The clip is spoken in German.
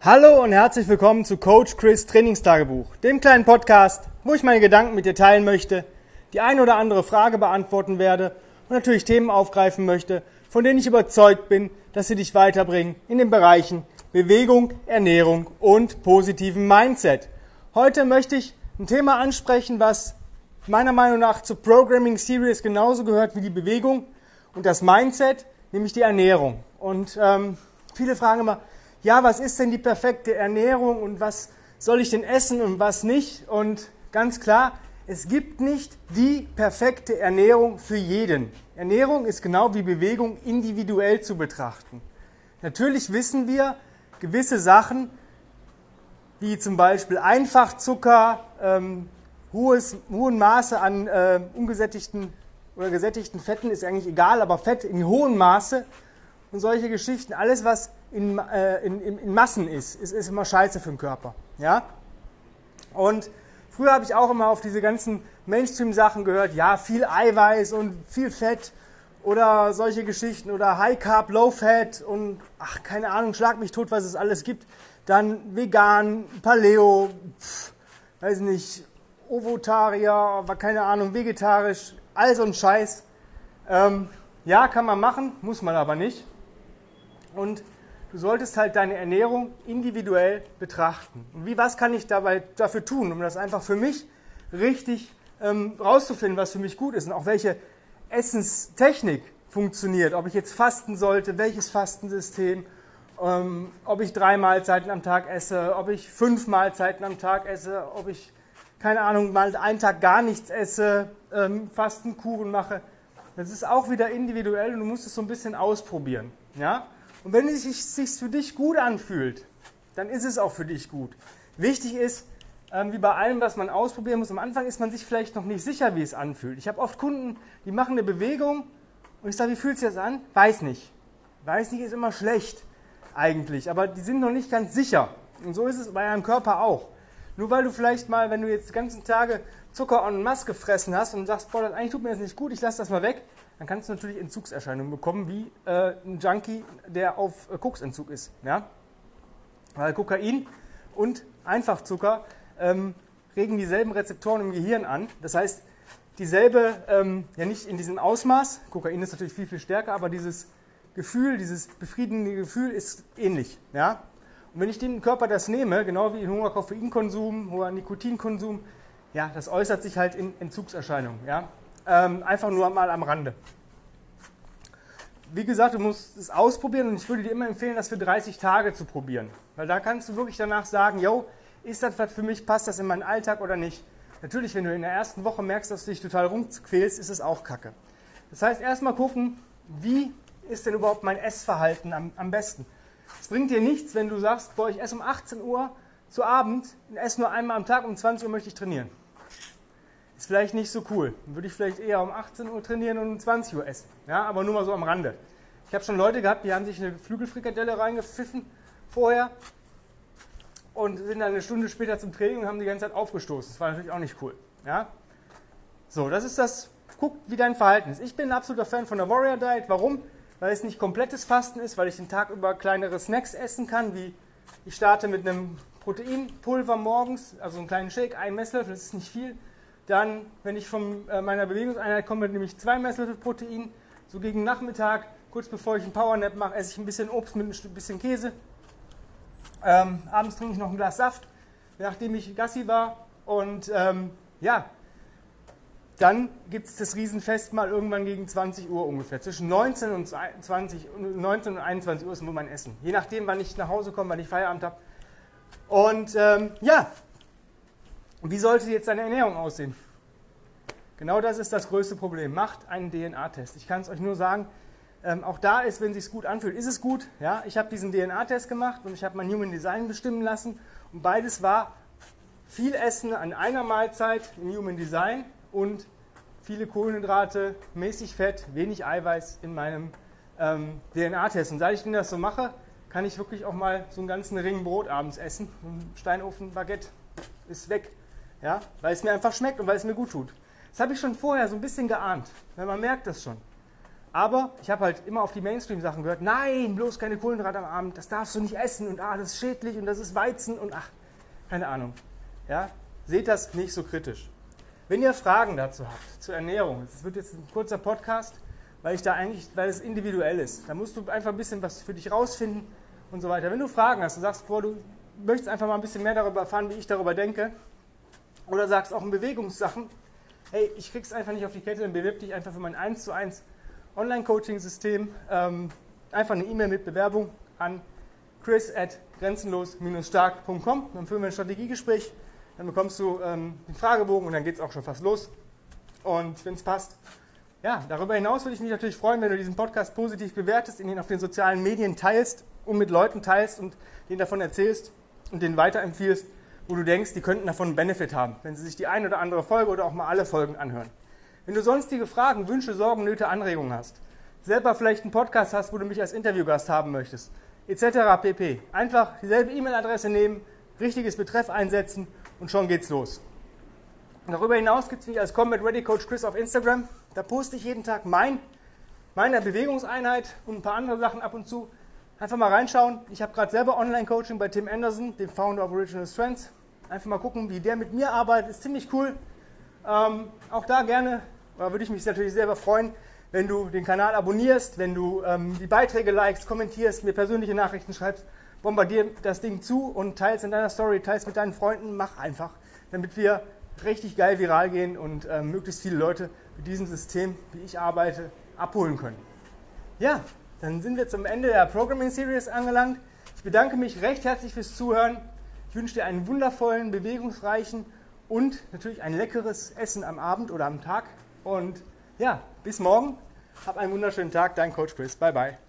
Hallo und herzlich willkommen zu Coach Chris Trainingstagebuch, dem kleinen Podcast, wo ich meine Gedanken mit dir teilen möchte, die eine oder andere Frage beantworten werde und natürlich Themen aufgreifen möchte, von denen ich überzeugt bin, dass sie dich weiterbringen in den Bereichen Bewegung, Ernährung und positiven Mindset. Heute möchte ich ein Thema ansprechen, was meiner Meinung nach zur Programming Series genauso gehört wie die Bewegung und das Mindset, nämlich die Ernährung. Und ähm, viele fragen immer, ja, was ist denn die perfekte Ernährung und was soll ich denn essen und was nicht? Und ganz klar, es gibt nicht die perfekte Ernährung für jeden. Ernährung ist genau wie Bewegung individuell zu betrachten. Natürlich wissen wir gewisse Sachen, wie zum Beispiel Einfachzucker, ähm, hohes, hohen Maße an äh, ungesättigten oder gesättigten Fetten ist eigentlich egal, aber Fett in hohem Maße und solche Geschichten, alles was in, äh, in, in, Massen ist, ist, ist immer scheiße für den Körper. Ja? Und früher habe ich auch immer auf diese ganzen Mainstream-Sachen gehört, ja, viel Eiweiß und viel Fett oder solche Geschichten oder High Carb, Low Fat und ach, keine Ahnung, schlag mich tot, was es alles gibt. Dann vegan, Paleo, pff, weiß nicht, Ovotarier, keine Ahnung, vegetarisch, all so ein Scheiß. Ähm, ja, kann man machen, muss man aber nicht. Und du solltest halt deine Ernährung individuell betrachten. Und wie, was kann ich dabei dafür tun, um das einfach für mich richtig ähm, rauszufinden, was für mich gut ist und auch welche Essenstechnik funktioniert, ob ich jetzt fasten sollte, welches Fastensystem, ähm, ob ich drei Mahlzeiten am Tag esse, ob ich fünf Mahlzeiten am Tag esse, ob ich, keine Ahnung, mal einen Tag gar nichts esse, ähm, Fastenkuchen mache. Das ist auch wieder individuell und du musst es so ein bisschen ausprobieren. Ja? Und wenn es sich für dich gut anfühlt, dann ist es auch für dich gut. Wichtig ist, ähm, wie bei allem, was man ausprobieren muss, am Anfang ist man sich vielleicht noch nicht sicher, wie es anfühlt. Ich habe oft Kunden, die machen eine Bewegung und ich sage, wie fühlt sich das an? Weiß nicht. Weiß nicht ist immer schlecht eigentlich, aber die sind noch nicht ganz sicher. Und so ist es bei einem Körper auch. Nur weil du vielleicht mal, wenn du jetzt die ganzen Tage Zucker und Masse gefressen hast und sagst, boah, das eigentlich tut mir das nicht gut, ich lasse das mal weg, dann kannst du natürlich Entzugserscheinungen bekommen, wie äh, ein Junkie, der auf äh, Koksentzug ist. Ja? Weil Kokain und Einfachzucker ähm, regen dieselben Rezeptoren im Gehirn an. Das heißt, dieselbe, ähm, ja nicht in diesem Ausmaß, Kokain ist natürlich viel, viel stärker, aber dieses Gefühl, dieses befriedigende Gefühl ist ähnlich. Ja? Und wenn ich dem Körper das nehme, genau wie in hoher Koffeinkonsum, hoher Nikotinkonsum, ja, das äußert sich halt in Entzugserscheinungen. Ja? Ähm, einfach nur mal am Rande. Wie gesagt, du musst es ausprobieren und ich würde dir immer empfehlen, das für 30 Tage zu probieren. Weil da kannst du wirklich danach sagen, yo, ist das was für mich, passt das in meinen Alltag oder nicht? Natürlich, wenn du in der ersten Woche merkst, dass du dich total rumquälst, ist es auch kacke. Das heißt, erstmal gucken, wie ist denn überhaupt mein Essverhalten am, am besten? Es bringt dir nichts, wenn du sagst, boah, ich esse um 18 Uhr zu Abend und esse nur einmal am Tag, um 20 Uhr möchte ich trainieren. Ist vielleicht nicht so cool. Dann würde ich vielleicht eher um 18 Uhr trainieren und um 20 Uhr essen. Ja, aber nur mal so am Rande. Ich habe schon Leute gehabt, die haben sich eine Flügelfrikadelle reingepfiffen vorher und sind dann eine Stunde später zum Training und haben die ganze Zeit aufgestoßen. Das war natürlich auch nicht cool. Ja? So, das ist das. Guck, wie dein Verhalten ist. Ich bin ein absoluter Fan von der Warrior Diet. Warum? Weil es nicht komplettes Fasten ist, weil ich den Tag über kleinere Snacks essen kann, wie ich starte mit einem Proteinpulver morgens, also einen kleinen Shake, ein Messlöffel, das ist nicht viel. Dann, wenn ich von äh, meiner Bewegungseinheit komme, nehme ich zwei Messlöffel Protein. So gegen Nachmittag, kurz bevor ich einen Powernap mache, esse ich ein bisschen Obst mit ein bisschen Käse. Ähm, abends trinke ich noch ein Glas Saft, nachdem ich Gassi war. Und ähm, ja, dann gibt es das Riesenfest mal irgendwann gegen 20 Uhr ungefähr. Zwischen 19 und, 20, 19 und 21 Uhr ist nur mein Essen. Je nachdem, wann ich nach Hause komme, wann ich Feierabend habe. Und ähm, ja, wie sollte jetzt deine Ernährung aussehen? Genau das ist das größte Problem. Macht einen DNA-Test. Ich kann es euch nur sagen, ähm, auch da ist, wenn es sich gut anfühlt, ist es gut. Ja, ich habe diesen DNA-Test gemacht und ich habe mein Human Design bestimmen lassen. Und beides war viel Essen an einer Mahlzeit im Human Design und viele Kohlenhydrate, mäßig Fett, wenig Eiweiß in meinem ähm, DNA-Test. Und seit ich das so mache, kann ich wirklich auch mal so einen ganzen Ring Brot abends essen. Ein Steinofen-Baguette ist weg. Ja? Weil es mir einfach schmeckt und weil es mir gut tut. Das habe ich schon vorher so ein bisschen geahnt, weil man merkt das schon. Aber ich habe halt immer auf die Mainstream-Sachen gehört, nein, bloß keine Kohlenhydrate am Abend, das darfst du nicht essen und ah, das ist schädlich und das ist Weizen und ach, keine Ahnung. Ja, seht das nicht so kritisch. Wenn ihr Fragen dazu habt, zur Ernährung, das wird jetzt ein kurzer Podcast, weil ich da eigentlich, weil es individuell ist. Da musst du einfach ein bisschen was für dich rausfinden und so weiter. Wenn du Fragen hast und sagst, boah, du möchtest einfach mal ein bisschen mehr darüber erfahren, wie ich darüber denke, oder sagst auch in Bewegungssachen, hey, ich krieg's einfach nicht auf die Kette, dann bewirb dich einfach für mein 1 zu 1 Online-Coaching-System. Ähm, einfach eine E-Mail mit Bewerbung an chris at grenzenlos-stark.com. Dann führen wir ein Strategiegespräch, dann bekommst du ähm, den Fragebogen und dann geht es auch schon fast los. Und wenn es passt, ja, darüber hinaus würde ich mich natürlich freuen, wenn du diesen Podcast positiv bewertest, ihn auf den sozialen Medien teilst und mit Leuten teilst und denen davon erzählst und denen weiterempfiehlst, wo du denkst, die könnten davon einen Benefit haben, wenn sie sich die eine oder andere Folge oder auch mal alle Folgen anhören. Wenn du sonstige Fragen, Wünsche, Sorgen, Nöte, Anregungen hast, selber vielleicht einen Podcast hast, wo du mich als Interviewgast haben möchtest, etc. pp. Einfach dieselbe E-Mail-Adresse nehmen, richtiges Betreff einsetzen und schon geht's los. Darüber hinaus gibt es mich als Combat Ready Coach Chris auf Instagram. Da poste ich jeden Tag mein, meine Bewegungseinheit und ein paar andere Sachen ab und zu. Einfach mal reinschauen. Ich habe gerade selber Online-Coaching bei Tim Anderson, dem Founder of Original Strengths. Einfach mal gucken, wie der mit mir arbeitet. Ist ziemlich cool. Ähm, auch da gerne, da würde ich mich natürlich selber freuen, wenn du den Kanal abonnierst, wenn du ähm, die Beiträge likest, kommentierst, mir persönliche Nachrichten schreibst, bombardier das Ding zu und teilst in deiner Story, teilst mit deinen Freunden, mach einfach, damit wir richtig geil viral gehen und äh, möglichst viele Leute mit diesem System, wie ich arbeite, abholen können. Ja, dann sind wir zum Ende der Programming Series angelangt. Ich bedanke mich recht herzlich fürs Zuhören. Ich wünsche dir einen wundervollen, bewegungsreichen und natürlich ein leckeres Essen am Abend oder am Tag. Und ja, bis morgen. Hab einen wunderschönen Tag. Dein Coach Chris. Bye, bye.